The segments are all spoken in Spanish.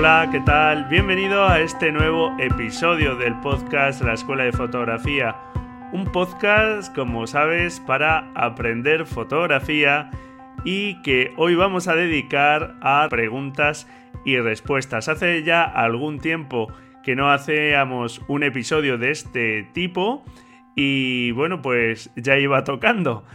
Hola, ¿qué tal? Bienvenido a este nuevo episodio del podcast La Escuela de Fotografía. Un podcast, como sabes, para aprender fotografía y que hoy vamos a dedicar a preguntas y respuestas. Hace ya algún tiempo que no hacíamos un episodio de este tipo y bueno, pues ya iba tocando.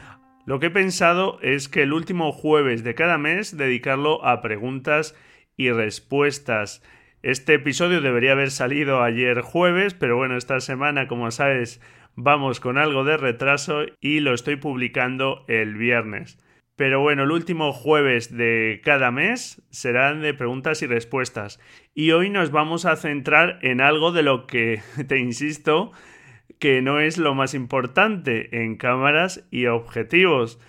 Lo que he pensado es que el último jueves de cada mes dedicarlo a preguntas y respuestas. Este episodio debería haber salido ayer jueves, pero bueno, esta semana, como sabes, vamos con algo de retraso y lo estoy publicando el viernes. Pero bueno, el último jueves de cada mes serán de preguntas y respuestas. Y hoy nos vamos a centrar en algo de lo que, te insisto, que no es lo más importante en cámaras y objetivos.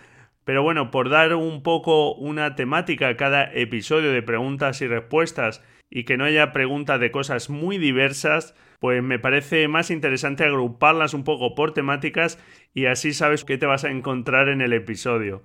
Pero bueno, por dar un poco una temática a cada episodio de preguntas y respuestas y que no haya preguntas de cosas muy diversas, pues me parece más interesante agruparlas un poco por temáticas y así sabes qué te vas a encontrar en el episodio.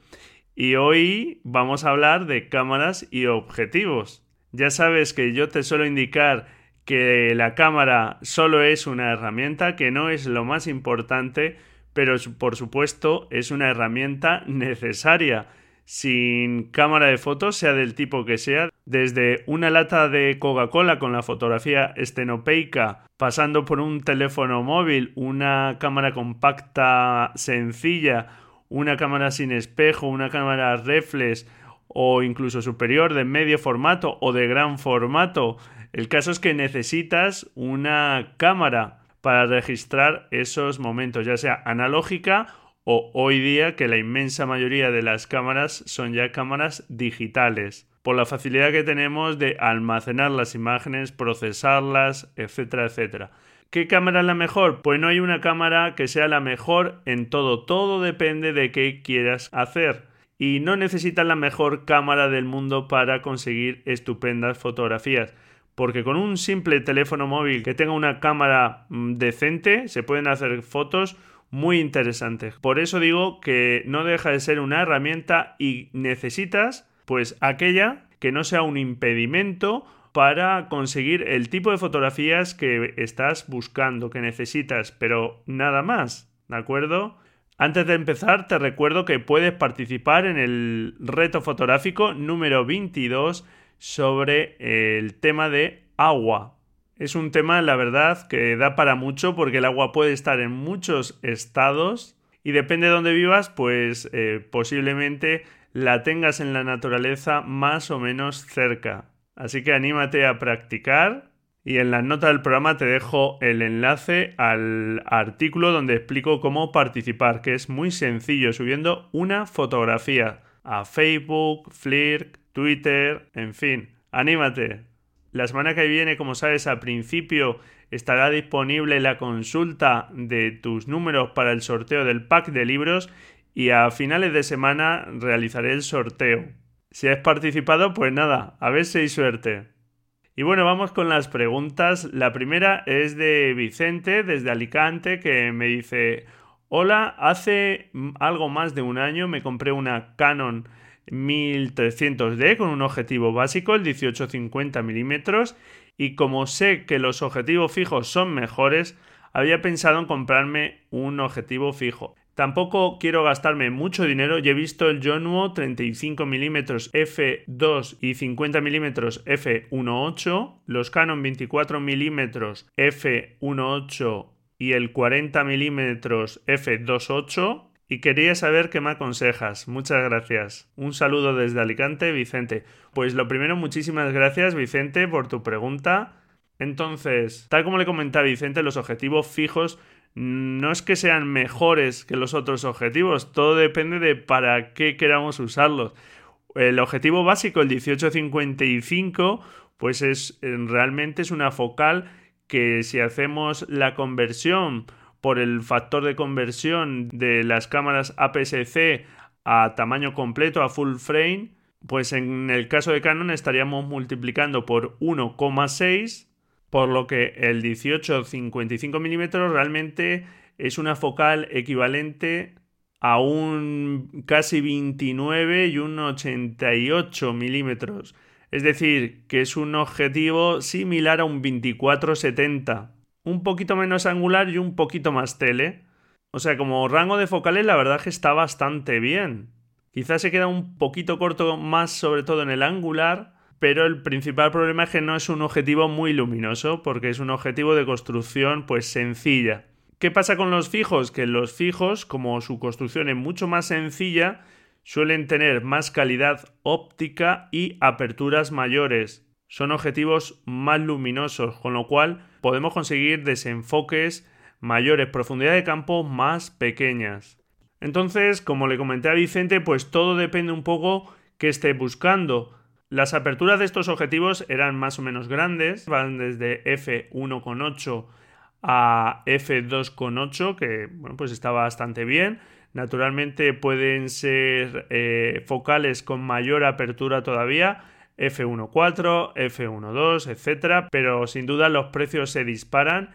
Y hoy vamos a hablar de cámaras y objetivos. Ya sabes que yo te suelo indicar que la cámara solo es una herramienta, que no es lo más importante, pero por supuesto es una herramienta necesaria. Sin cámara de fotos, sea del tipo que sea, desde una lata de Coca-Cola con la fotografía estenopeica, pasando por un teléfono móvil, una cámara compacta sencilla, una cámara sin espejo, una cámara reflex o incluso superior de medio formato o de gran formato. El caso es que necesitas una cámara para registrar esos momentos, ya sea analógica o hoy día que la inmensa mayoría de las cámaras son ya cámaras digitales, por la facilidad que tenemos de almacenar las imágenes, procesarlas, etcétera, etcétera. ¿Qué cámara es la mejor? Pues no hay una cámara que sea la mejor en todo, todo depende de qué quieras hacer. Y no necesitas la mejor cámara del mundo para conseguir estupendas fotografías porque con un simple teléfono móvil que tenga una cámara mm, decente se pueden hacer fotos muy interesantes. Por eso digo que no deja de ser una herramienta y necesitas pues aquella que no sea un impedimento para conseguir el tipo de fotografías que estás buscando, que necesitas, pero nada más, ¿de acuerdo? Antes de empezar, te recuerdo que puedes participar en el reto fotográfico número 22 sobre el tema de agua. Es un tema, la verdad, que da para mucho porque el agua puede estar en muchos estados y depende de dónde vivas, pues eh, posiblemente la tengas en la naturaleza más o menos cerca. Así que anímate a practicar y en la nota del programa te dejo el enlace al artículo donde explico cómo participar, que es muy sencillo, subiendo una fotografía a Facebook, Flickr, Twitter, en fin, anímate. La semana que viene, como sabes, al principio estará disponible la consulta de tus números para el sorteo del pack de libros y a finales de semana realizaré el sorteo. Si has participado, pues nada, a ver si hay suerte. Y bueno, vamos con las preguntas. La primera es de Vicente, desde Alicante, que me dice, hola, hace algo más de un año me compré una Canon 1300D con un objetivo básico, el 1850 mm y como sé que los objetivos fijos son mejores, había pensado en comprarme un objetivo fijo. Tampoco quiero gastarme mucho dinero y he visto el Jonuo 35 mm f2 y 50 mm f1.8, los Canon 24 mm f1.8 y el 40 mm f2.8 y quería saber qué me aconsejas. Muchas gracias. Un saludo desde Alicante, Vicente. Pues lo primero, muchísimas gracias, Vicente, por tu pregunta. Entonces, tal como le comentaba Vicente, los objetivos fijos no es que sean mejores que los otros objetivos, todo depende de para qué queramos usarlos. El objetivo básico, el 1855, pues es realmente es una focal que si hacemos la conversión por el factor de conversión de las cámaras APS-C a tamaño completo, a full frame, pues en el caso de Canon estaríamos multiplicando por 1,6, por lo que el 18-55 mm realmente es una focal equivalente a un casi 29 y un 88 milímetros. Es decir, que es un objetivo similar a un 24-70. Un poquito menos angular y un poquito más tele. O sea, como rango de focales la verdad que está bastante bien. Quizás se queda un poquito corto más sobre todo en el angular, pero el principal problema es que no es un objetivo muy luminoso, porque es un objetivo de construcción pues sencilla. ¿Qué pasa con los fijos? Que los fijos, como su construcción es mucho más sencilla, suelen tener más calidad óptica y aperturas mayores. Son objetivos más luminosos, con lo cual podemos conseguir desenfoques mayores, profundidad de campo más pequeñas. Entonces, como le comenté a Vicente, pues todo depende un poco que esté buscando. Las aperturas de estos objetivos eran más o menos grandes, van desde f1.8 a f2.8, que bueno, pues está bastante bien. Naturalmente pueden ser eh, focales con mayor apertura todavía, f1.4, f1.2, etcétera, pero sin duda los precios se disparan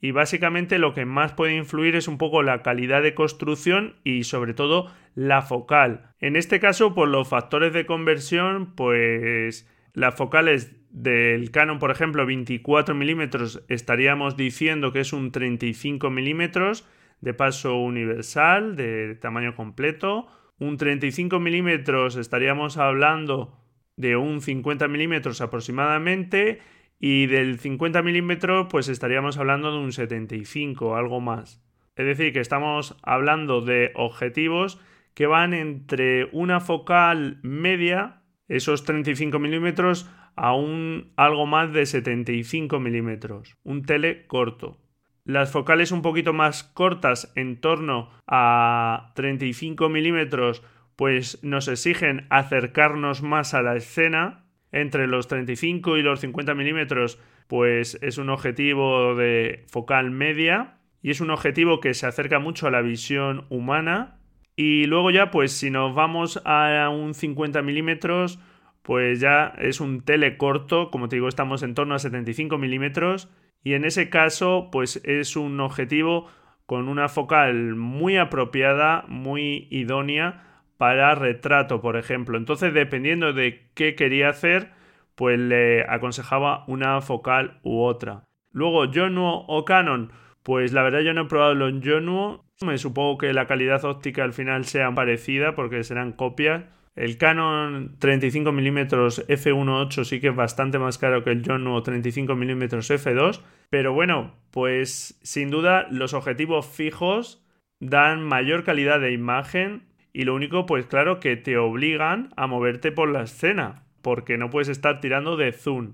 y básicamente lo que más puede influir es un poco la calidad de construcción y sobre todo la focal. En este caso, por los factores de conversión, pues las focales del Canon, por ejemplo, 24 milímetros, estaríamos diciendo que es un 35 milímetros de paso universal, de tamaño completo. Un 35 milímetros estaríamos hablando de un 50 milímetros aproximadamente y del 50 milímetros pues estaríamos hablando de un 75, algo más. Es decir, que estamos hablando de objetivos que van entre una focal media, esos 35 milímetros, a un algo más de 75 milímetros, un tele corto. Las focales un poquito más cortas, en torno a 35 milímetros, pues nos exigen acercarnos más a la escena, entre los 35 y los 50 milímetros, pues es un objetivo de focal media y es un objetivo que se acerca mucho a la visión humana. Y luego ya, pues si nos vamos a un 50 milímetros, pues ya es un tele corto, como te digo, estamos en torno a 75 milímetros. Y en ese caso, pues es un objetivo con una focal muy apropiada, muy idónea para retrato, por ejemplo. Entonces, dependiendo de qué quería hacer, pues le aconsejaba una focal u otra. Luego, Yonuo o Canon, pues la verdad yo no he probado los Yonuo. Me supongo que la calidad óptica al final sea parecida porque serán copias. El Canon 35mm f1.8 sí que es bastante más caro que el Yonuo 35mm f2, pero bueno, pues sin duda los objetivos fijos dan mayor calidad de imagen y lo único, pues claro, que te obligan a moverte por la escena, porque no puedes estar tirando de zoom.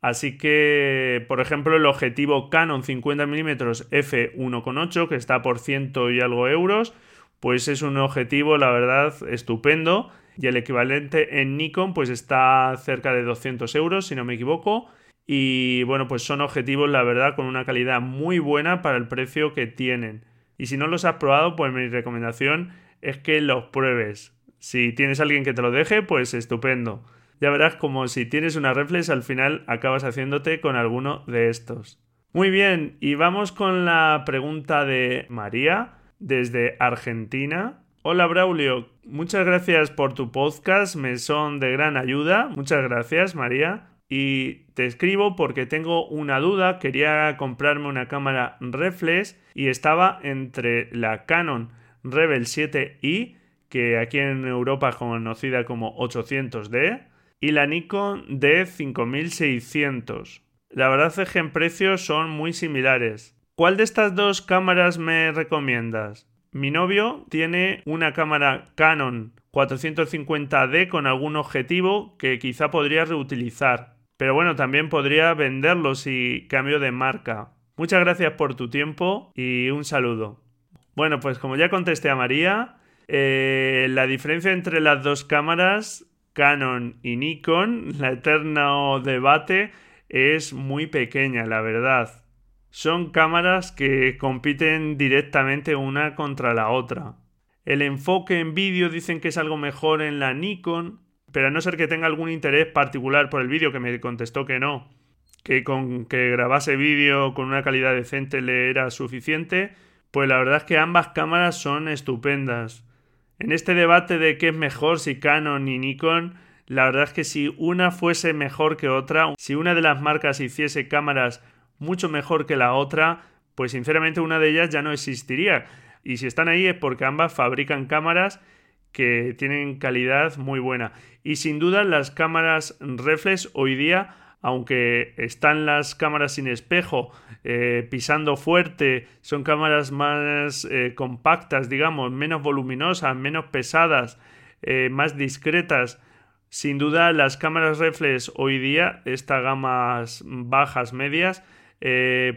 Así que, por ejemplo, el objetivo Canon 50mm f1.8, que está por ciento y algo euros, pues es un objetivo, la verdad, estupendo. Y el equivalente en Nikon, pues está cerca de 200 euros, si no me equivoco. Y bueno, pues son objetivos, la verdad, con una calidad muy buena para el precio que tienen. Y si no los has probado, pues mi recomendación es que los pruebes. Si tienes alguien que te lo deje, pues estupendo. Ya verás como si tienes una reflex al final acabas haciéndote con alguno de estos. Muy bien, y vamos con la pregunta de María desde Argentina. Hola Braulio, muchas gracias por tu podcast, me son de gran ayuda. Muchas gracias María. Y te escribo porque tengo una duda, quería comprarme una cámara reflex y estaba entre la Canon Rebel 7i, que aquí en Europa es conocida como 800D, y la Nikon D5600. La verdad es que en precios son muy similares. ¿Cuál de estas dos cámaras me recomiendas? Mi novio tiene una cámara Canon 450D con algún objetivo que quizá podría reutilizar. Pero bueno, también podría venderlo si cambio de marca. Muchas gracias por tu tiempo y un saludo. Bueno, pues como ya contesté a María, eh, la diferencia entre las dos cámaras, Canon y Nikon, la eterno debate, es muy pequeña, la verdad. Son cámaras que compiten directamente una contra la otra. El enfoque en vídeo dicen que es algo mejor en la Nikon, pero a no ser que tenga algún interés particular por el vídeo, que me contestó que no, que con que grabase vídeo con una calidad decente le era suficiente, pues la verdad es que ambas cámaras son estupendas. En este debate de qué es mejor, si Canon y Nikon, la verdad es que si una fuese mejor que otra, si una de las marcas hiciese cámaras mucho mejor que la otra, pues sinceramente una de ellas ya no existiría. Y si están ahí es porque ambas fabrican cámaras que tienen calidad muy buena. Y sin duda las cámaras reflex hoy día, aunque están las cámaras sin espejo eh, pisando fuerte, son cámaras más eh, compactas, digamos, menos voluminosas, menos pesadas, eh, más discretas. Sin duda las cámaras reflex hoy día, estas gamas bajas, medias,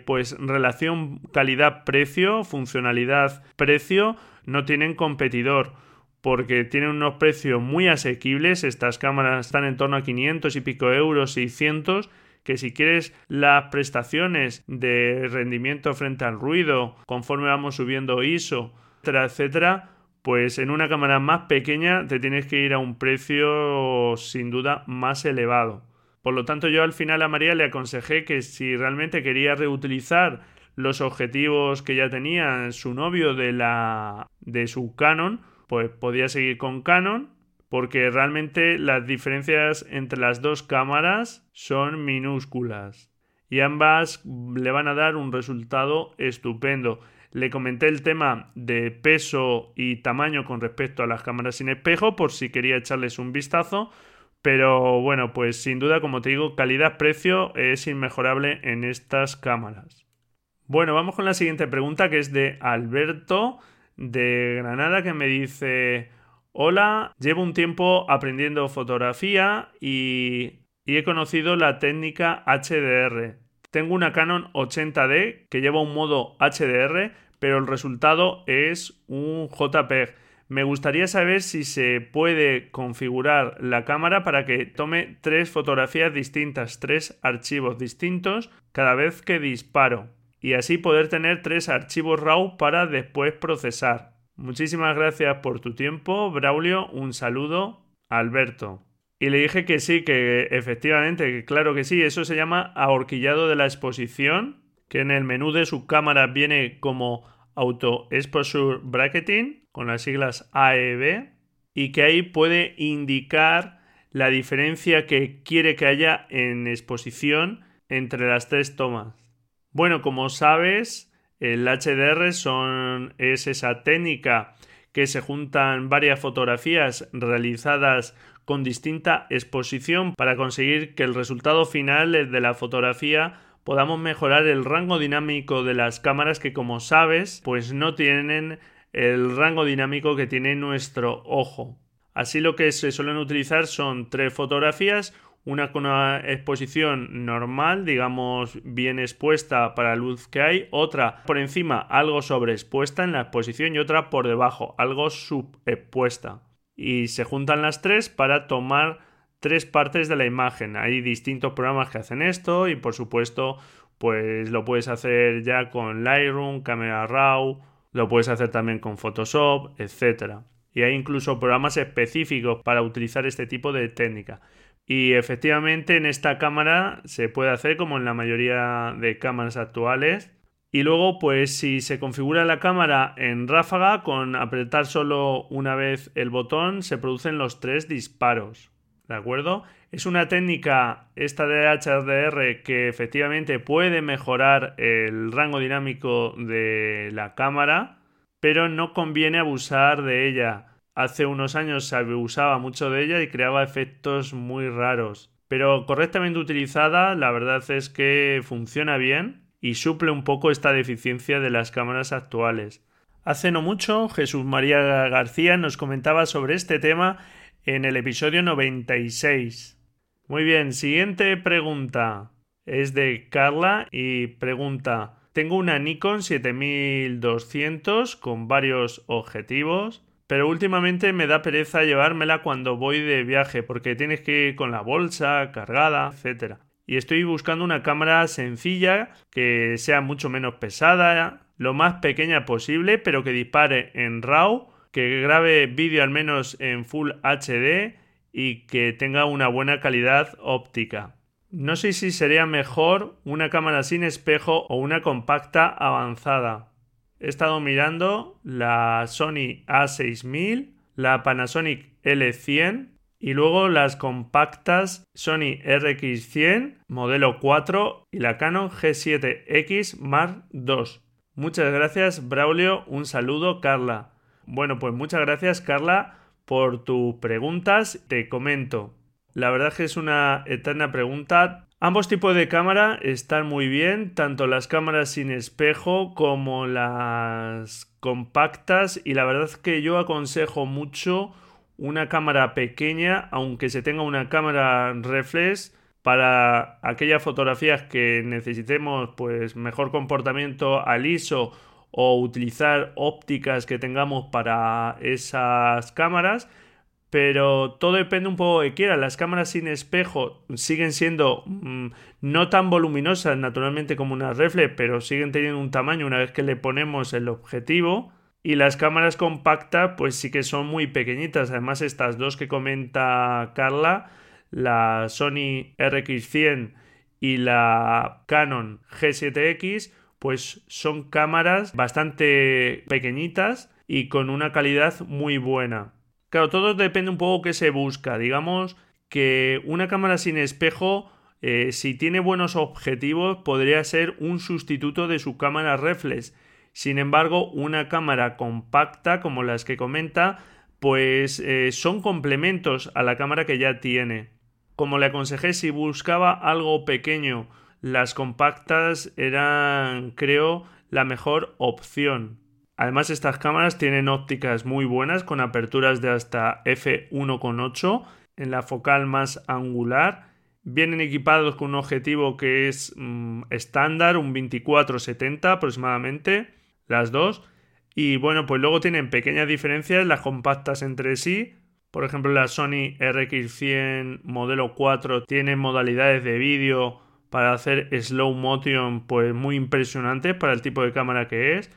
pues relación calidad-precio, funcionalidad-precio, no tienen competidor porque tienen unos precios muy asequibles. Estas cámaras están en torno a 500 y pico euros, 600 que si quieres las prestaciones de rendimiento frente al ruido, conforme vamos subiendo ISO, etcétera, etcétera, pues en una cámara más pequeña te tienes que ir a un precio sin duda más elevado. Por lo tanto, yo al final a María le aconsejé que si realmente quería reutilizar los objetivos que ya tenía su novio de la de su Canon, pues podía seguir con Canon porque realmente las diferencias entre las dos cámaras son minúsculas y ambas le van a dar un resultado estupendo. Le comenté el tema de peso y tamaño con respecto a las cámaras sin espejo por si quería echarles un vistazo. Pero bueno, pues sin duda, como te digo, calidad-precio es inmejorable en estas cámaras. Bueno, vamos con la siguiente pregunta que es de Alberto de Granada que me dice, hola, llevo un tiempo aprendiendo fotografía y, he conocido la técnica HDR. Tengo una Canon 80D que lleva un modo HDR, pero el resultado es un JPEG. Me gustaría saber si se puede configurar la cámara para que tome tres fotografías distintas, tres archivos distintos cada vez que disparo y así poder tener tres archivos RAW para después procesar. Muchísimas gracias por tu tiempo, Braulio. Un saludo, Alberto. Y le dije que sí, que efectivamente, claro que sí, eso se llama ahorquillado de la exposición, que en el menú de su cámara viene como Auto Exposure Bracketing, con las siglas AEB, y que ahí puede indicar la diferencia que quiere que haya en exposición entre las tres tomas. Bueno, como sabes, el HDR son, es esa técnica que se juntan varias fotografías realizadas con distinta exposición para conseguir que el resultado final de la fotografía podamos mejorar el rango dinámico de las cámaras que como sabes pues no tienen el rango dinámico que tiene nuestro ojo. Así lo que se suelen utilizar son tres fotografías, una con una exposición normal, digamos bien expuesta para la luz que hay, otra por encima algo sobreexpuesta en la exposición y otra por debajo, algo subexpuesta. Y se juntan las tres para tomar tres partes de la imagen. Hay distintos programas que hacen esto y por supuesto pues lo puedes hacer ya con Lightroom, Camera Raw, lo puedes hacer también con Photoshop, etc. Y hay incluso programas específicos para utilizar este tipo de técnica. Y efectivamente en esta cámara se puede hacer como en la mayoría de cámaras actuales. Y luego, pues si se configura la cámara en ráfaga, con apretar solo una vez el botón, se producen los tres disparos. ¿De acuerdo? Es una técnica, esta de HDR, que efectivamente puede mejorar el rango dinámico de la cámara, pero no conviene abusar de ella Hace unos años se abusaba mucho de ella y creaba efectos muy raros. Pero correctamente utilizada, la verdad es que funciona bien y suple un poco esta deficiencia de las cámaras actuales. Hace no mucho, Jesús María García nos comentaba sobre este tema en el episodio 96. Muy bien, siguiente pregunta. Es de Carla y pregunta Tengo una Nikon 7200 con varios objetivos, pero últimamente me da pereza llevármela cuando voy de viaje porque tienes que ir con la bolsa cargada, etc. Y estoy buscando una cámara sencilla que sea mucho menos pesada, lo más pequeña posible, pero que dispare en RAW, que grabe vídeo al menos en Full HD y que tenga una buena calidad óptica. No sé si sería mejor una cámara sin espejo o una compacta avanzada. He estado mirando la Sony A6000, la Panasonic L100 y luego las compactas Sony RX100 modelo 4 y la Canon G7X Mark II. Muchas gracias Braulio, un saludo Carla. Bueno, pues muchas gracias Carla por tus preguntas. Te comento. La verdad es que es una eterna pregunta. Ambos tipos de cámara están muy bien, tanto las cámaras sin espejo como las compactas y la verdad es que yo aconsejo mucho una cámara pequeña, aunque se tenga una cámara reflex para aquellas fotografías que necesitemos pues mejor comportamiento al ISO o utilizar ópticas que tengamos para esas cámaras pero todo depende un poco de quiera. Las cámaras sin espejo siguen siendo mm, no tan voluminosas naturalmente como una reflex, pero siguen teniendo un tamaño una vez que le ponemos el objetivo. Y las cámaras compactas pues sí que son muy pequeñitas. Además estas dos que comenta Carla, la Sony RX100 y la Canon G7X, pues son cámaras bastante pequeñitas y con una calidad muy buena. Claro, todo depende un poco qué se busca. Digamos que una cámara sin espejo, eh, si tiene buenos objetivos, podría ser un sustituto de su cámara reflex. Sin embargo, una cámara compacta, como las que comenta, pues eh, son complementos a la cámara que ya tiene. Como le aconsejé, si buscaba algo pequeño, las compactas eran, creo, la mejor opción. Además, estas cámaras tienen ópticas muy buenas con aperturas de hasta f1.8 en la focal más angular. Vienen equipados con un objetivo que es mm, estándar, un 24-70 aproximadamente, las dos. Y bueno, pues luego tienen pequeñas diferencias las compactas entre sí. Por ejemplo, la Sony RX100 modelo 4 tiene modalidades de vídeo para hacer slow motion pues muy impresionante para el tipo de cámara que es.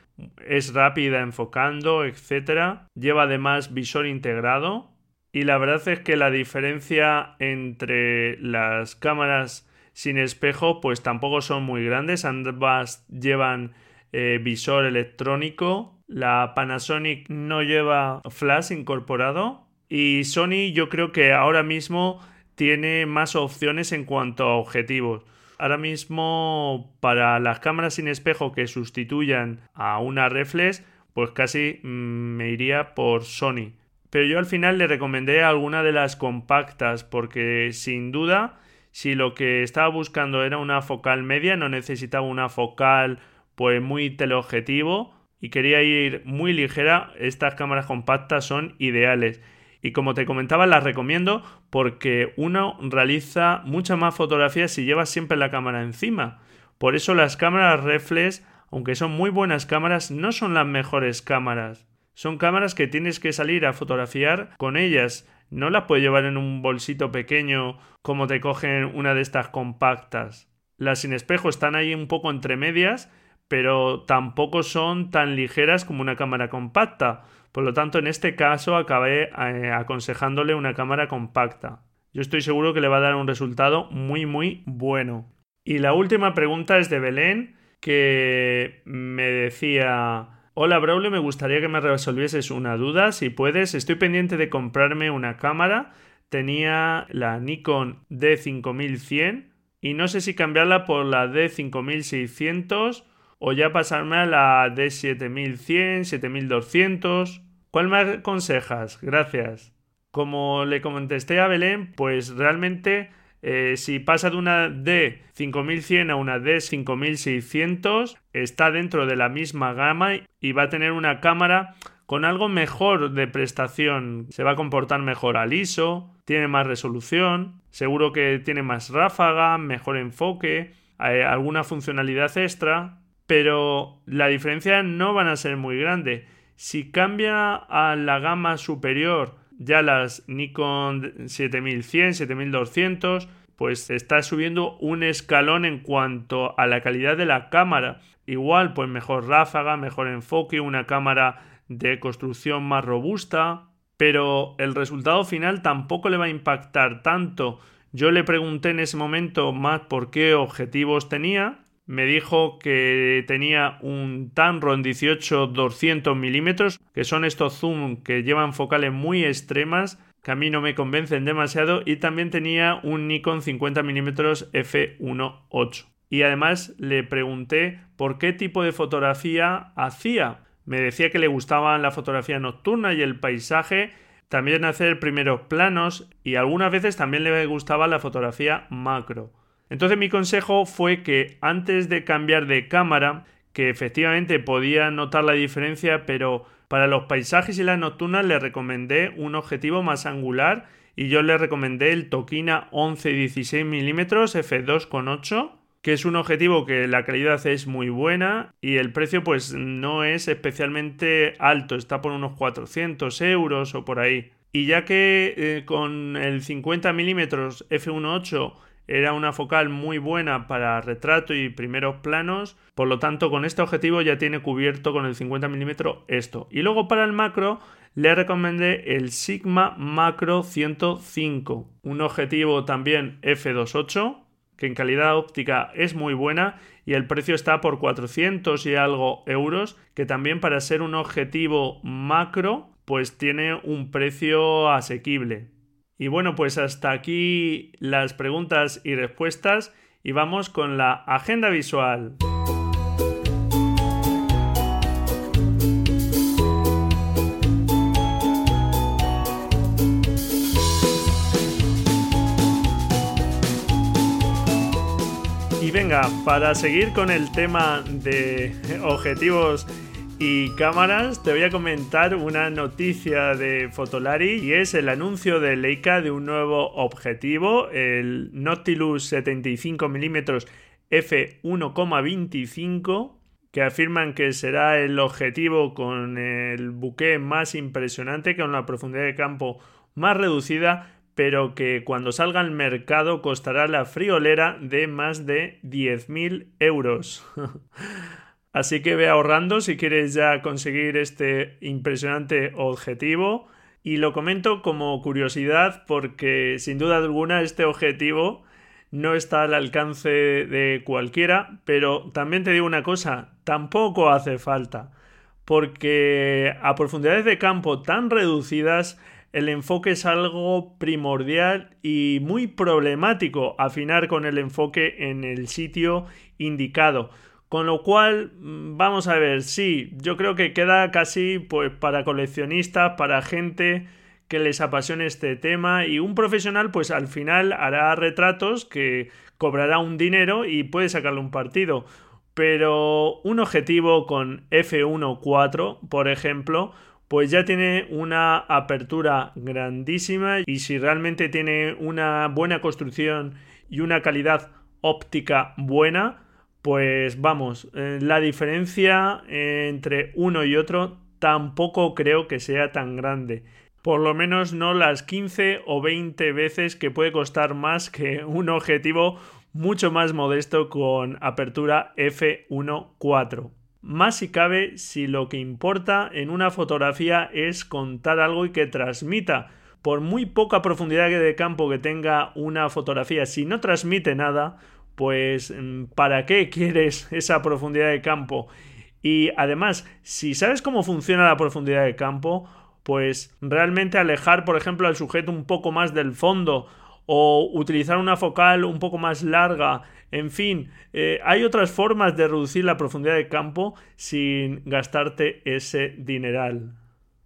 Es rápida enfocando, etcétera. Lleva además visor integrado y la verdad es que la diferencia entre las cámaras sin espejo pues tampoco son muy grandes. Ambas llevan eh, visor electrónico. La Panasonic no lleva flash incorporado y Sony yo creo que ahora mismo tiene más opciones en cuanto a objetivos. Ahora mismo, para las cámaras sin espejo que sustituyan a una reflex, pues casi mm, me iría por Sony. Pero yo al final le recomendé alguna de las compactas porque sin duda, si lo que estaba buscando era una focal media, no necesitaba una focal pues muy teleobjetivo y quería ir muy ligera, estas cámaras compactas son ideales. Y como te comentaba, las recomiendo porque uno realiza muchas más fotografías si llevas siempre la cámara encima. Por eso las cámaras reflex, aunque son muy buenas cámaras, no son las mejores cámaras. Son cámaras que tienes que salir a fotografiar con ellas. No las puedes llevar en un bolsito pequeño como te cogen una de estas compactas. Las sin espejo están ahí un poco entre medias, pero tampoco son tan ligeras como una cámara compacta. Por lo tanto, en este caso acabé eh, aconsejándole una cámara compacta. Yo estoy seguro que le va a dar un resultado muy muy bueno. Y la última pregunta es de Belén, que me decía... Hola Braulio, me gustaría que me resolvieses una duda, si puedes. Estoy pendiente de comprarme una cámara. Tenía la Nikon D5100 y no sé si cambiarla por la D5600 o ya pasarme a la D7100, 7200. ¿Cuál me aconsejas? Gracias. Como le contesté a Belén, pues realmente eh, si pasa de una D5100 a una D5600 está dentro de la misma gama y va a tener una cámara con algo mejor de prestación. Se va a comportar mejor al ISO, tiene más resolución, seguro que tiene más ráfaga, mejor enfoque, alguna funcionalidad extra pero la diferencia no van a ser muy grande. Si cambia a la gama superior, ya las Nikon 7100, 7200, pues está subiendo un escalón en cuanto a la calidad de la cámara. Igual, pues mejor ráfaga, mejor enfoque, una cámara de construcción más robusta, pero el resultado final tampoco le va a impactar tanto. Yo le pregunté en ese momento más por qué objetivos tenía. Me dijo que tenía un Tamron 18-200 milímetros, que son estos zoom que llevan focales muy extremas, que a mí no me convencen demasiado, y también tenía un Nikon 50 mm f1.8. Y además le pregunté por qué tipo de fotografía hacía. Me decía que le gustaba la fotografía nocturna y el paisaje, también hacer primeros planos y algunas veces también le gustaba la fotografía macro. Entonces mi consejo fue que antes de cambiar de cámara, que efectivamente podía notar la diferencia, pero para los paisajes y las nocturnas le recomendé un objetivo más angular y yo le recomendé el Tokina 11-16 mm f2.8 que es un objetivo que la calidad es muy buena y el precio pues no es especialmente alto, está por unos 400 euros o por ahí. Y ya que eh, con el 50 mm f1.8 era una focal muy buena para retrato y primeros planos, por lo tanto con este objetivo ya tiene cubierto con el 50 mm esto. Y luego para el macro le recomendé el Sigma Macro 105, un objetivo también f2.8 que en calidad óptica es muy buena y el precio está por 400 y algo euros, que también para ser un objetivo macro pues tiene un precio asequible. Y bueno, pues hasta aquí las preguntas y respuestas y vamos con la agenda visual. venga, para seguir con el tema de objetivos y cámaras, te voy a comentar una noticia de Fotolari y es el anuncio de Leica de un nuevo objetivo, el Nautilus 75 mm f1,25 que afirman que será el objetivo con el buque más impresionante, con la profundidad de campo más reducida pero que cuando salga al mercado costará la friolera de más de 10.000 euros. Así que ve ahorrando si quieres ya conseguir este impresionante objetivo. Y lo comento como curiosidad porque sin duda alguna este objetivo no está al alcance de cualquiera, pero también te digo una cosa, tampoco hace falta, porque a profundidades de campo tan reducidas el enfoque es algo primordial y muy problemático afinar con el enfoque en el sitio indicado. Con lo cual, mm, vamos a ver, sí, yo creo que queda casi pues para coleccionistas, para gente que les apasione este tema y un profesional pues al final hará retratos que cobrará un dinero y puede sacarle un partido. Pero un objetivo con f1.4, por ejemplo, pues ya tiene una apertura grandísima y si realmente tiene una buena construcción y una calidad óptica buena, pues vamos, eh, la diferencia entre uno y otro tampoco creo que sea tan grande. Por lo menos no las 15 o 20 veces que puede costar más que un objetivo mucho más modesto con apertura f1.4 más si cabe si lo que importa en una fotografía es contar algo y que transmita. Por muy poca profundidad de campo que tenga una fotografía, si no transmite nada, pues mm, ¿para qué quieres esa profundidad de campo? Y además, si sabes cómo funciona la profundidad de campo, pues realmente alejar, por ejemplo, al sujeto un poco más del fondo o utilizar una focal un poco más larga en fin, eh, hay otras formas de reducir la profundidad de campo sin gastarte ese dineral.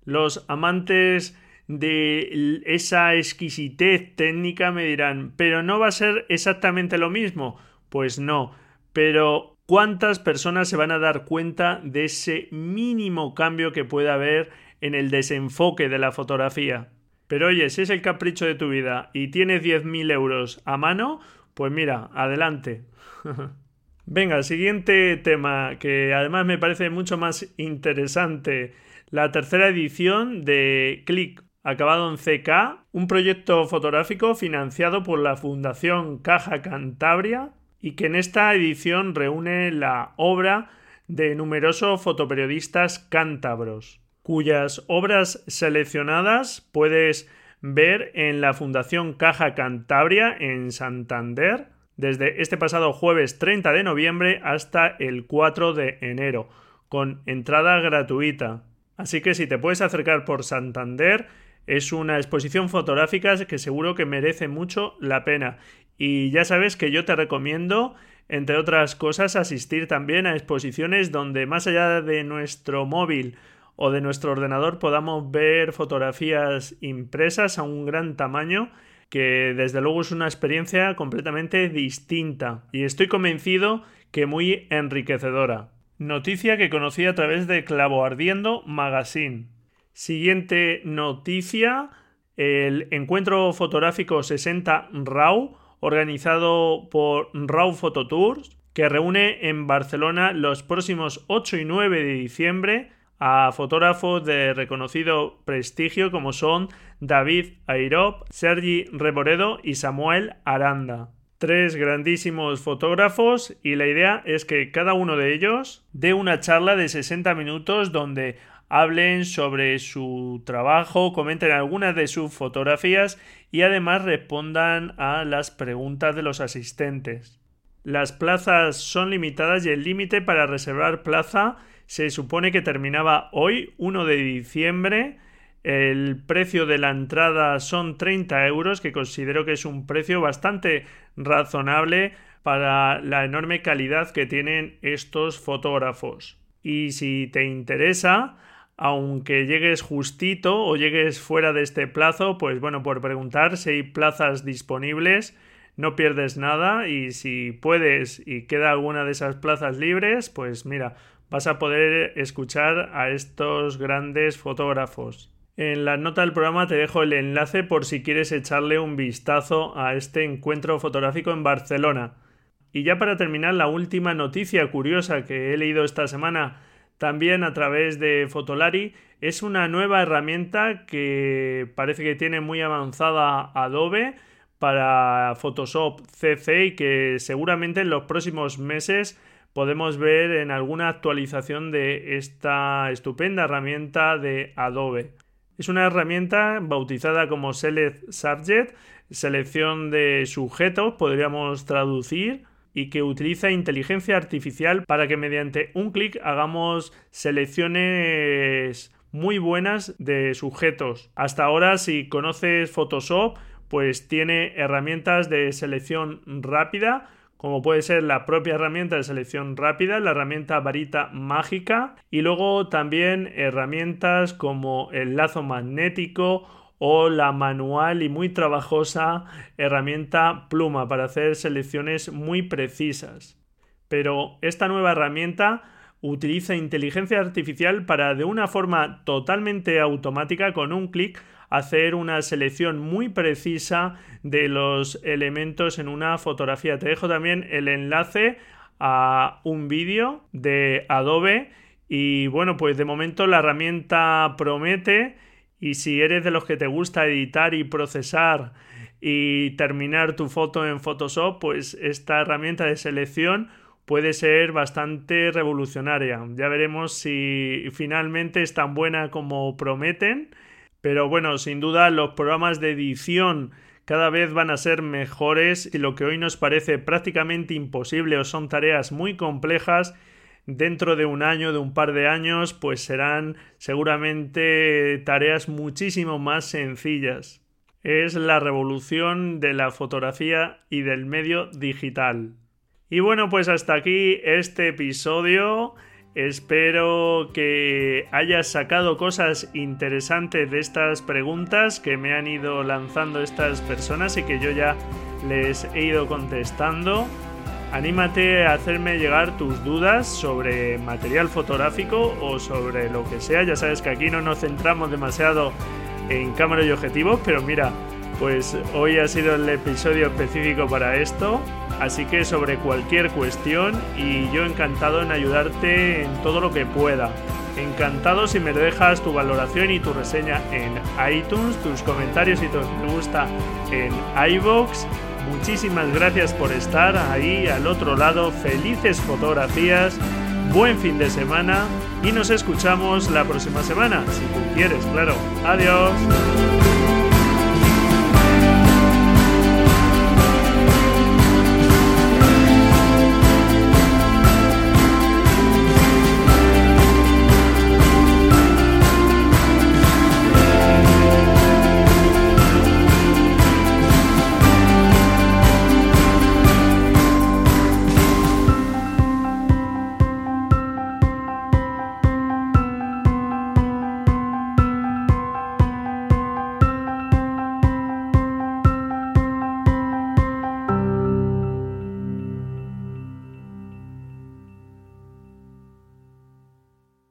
Los amantes de esa exquisitez técnica me dirán, pero no va a ser exactamente lo mismo. Pues no, pero ¿cuántas personas se van a dar cuenta de ese mínimo cambio que puede haber en el desenfoque de la fotografía? Pero oye, si es el capricho de tu vida y tienes 10.000 euros a mano, pues mira, adelante. Venga, siguiente tema que además me parece mucho más interesante. La tercera edición de Click, acabado en CK, un proyecto fotográfico financiado por la Fundación Caja Cantabria y que en esta edición reúne la obra de numerosos fotoperiodistas cántabros, cuyas obras seleccionadas puedes ver en la Fundación Caja Cantabria en Santander desde este pasado jueves 30 de noviembre hasta el 4 de enero, con entrada gratuita. Así que si te puedes acercar por Santander, es una exposición fotográfica que seguro que merece mucho la pena. Y ya sabes que yo te recomiendo, entre otras cosas, asistir también a exposiciones donde más allá de nuestro móvil o de nuestro ordenador podamos ver fotografías impresas a un gran tamaño que desde luego es una experiencia completamente distinta y estoy convencido que muy enriquecedora. Noticia que conocí a través de Clavo Ardiendo Magazine. Siguiente noticia, el encuentro fotográfico 60 RAW organizado por RAW Phototours que reúne en Barcelona los próximos 8 y 9 de diciembre a fotógrafos de reconocido prestigio como son David Airop, Sergi Reboredo y Samuel Aranda. Tres grandísimos fotógrafos y la idea es que cada uno de ellos dé una charla de 60 minutos donde hablen sobre su trabajo, comenten algunas de sus fotografías y además respondan a las preguntas de los asistentes. Las plazas son limitadas y el límite para reservar plaza se supone que terminaba hoy, 1 de diciembre. El precio de la entrada son 30 euros, que considero que es un precio bastante razonable para la enorme calidad que tienen estos fotógrafos. Y si te interesa, aunque llegues justito o llegues fuera de este plazo, pues bueno, por preguntar si hay plazas disponibles, no pierdes nada y si puedes y queda alguna de esas plazas libres, pues mira, vas a poder escuchar a estos grandes fotógrafos. En la nota del programa te dejo el enlace por si quieres echarle un vistazo a este encuentro fotográfico en Barcelona. Y ya para terminar, la última noticia curiosa que he leído esta semana también a través de Fotolari es una nueva herramienta que parece que tiene muy avanzada Adobe para Photoshop CC y que seguramente en los próximos meses podemos ver en alguna actualización de esta estupenda herramienta de Adobe. Es una herramienta bautizada como Select Subject, selección de sujetos, podríamos traducir, y que utiliza inteligencia artificial para que mediante un clic hagamos selecciones muy buenas de sujetos. Hasta ahora, si conoces Photoshop, pues tiene herramientas de selección rápida como puede ser la propia herramienta de selección rápida, la herramienta varita mágica y luego también herramientas como el lazo magnético o la manual y muy trabajosa herramienta pluma para hacer selecciones muy precisas. Pero esta nueva herramienta utiliza inteligencia artificial para de una forma totalmente automática con un clic hacer una selección muy precisa de los elementos en una fotografía. Te dejo también el enlace a un vídeo de Adobe y bueno, pues de momento la herramienta promete y si eres de los que te gusta editar y procesar y terminar tu foto en Photoshop, pues esta herramienta de selección puede ser bastante revolucionaria. Ya veremos si finalmente es tan buena como prometen pero bueno, sin duda los programas de edición cada vez van a ser mejores y lo que hoy nos parece prácticamente imposible o son tareas muy complejas, dentro de un año, de un par de años, pues serán seguramente tareas muchísimo más sencillas. Es la revolución de la fotografía y del medio digital. Y bueno, pues hasta aquí este episodio. Espero que hayas sacado cosas interesantes de estas preguntas que me han ido lanzando estas personas y que yo ya les he ido contestando. Anímate a hacerme llegar tus dudas sobre material fotográfico o sobre lo que sea. Ya sabes que aquí no nos centramos demasiado en cámara y objetivos, pero mira, pues hoy ha sido el episodio específico para esto. Así que sobre cualquier cuestión y yo encantado en ayudarte en todo lo que pueda. Encantado si me dejas tu valoración y tu reseña en iTunes, tus comentarios y tus me gusta en iBox. Muchísimas gracias por estar ahí al otro lado. Felices fotografías, buen fin de semana y nos escuchamos la próxima semana, si tú quieres, claro. Adiós.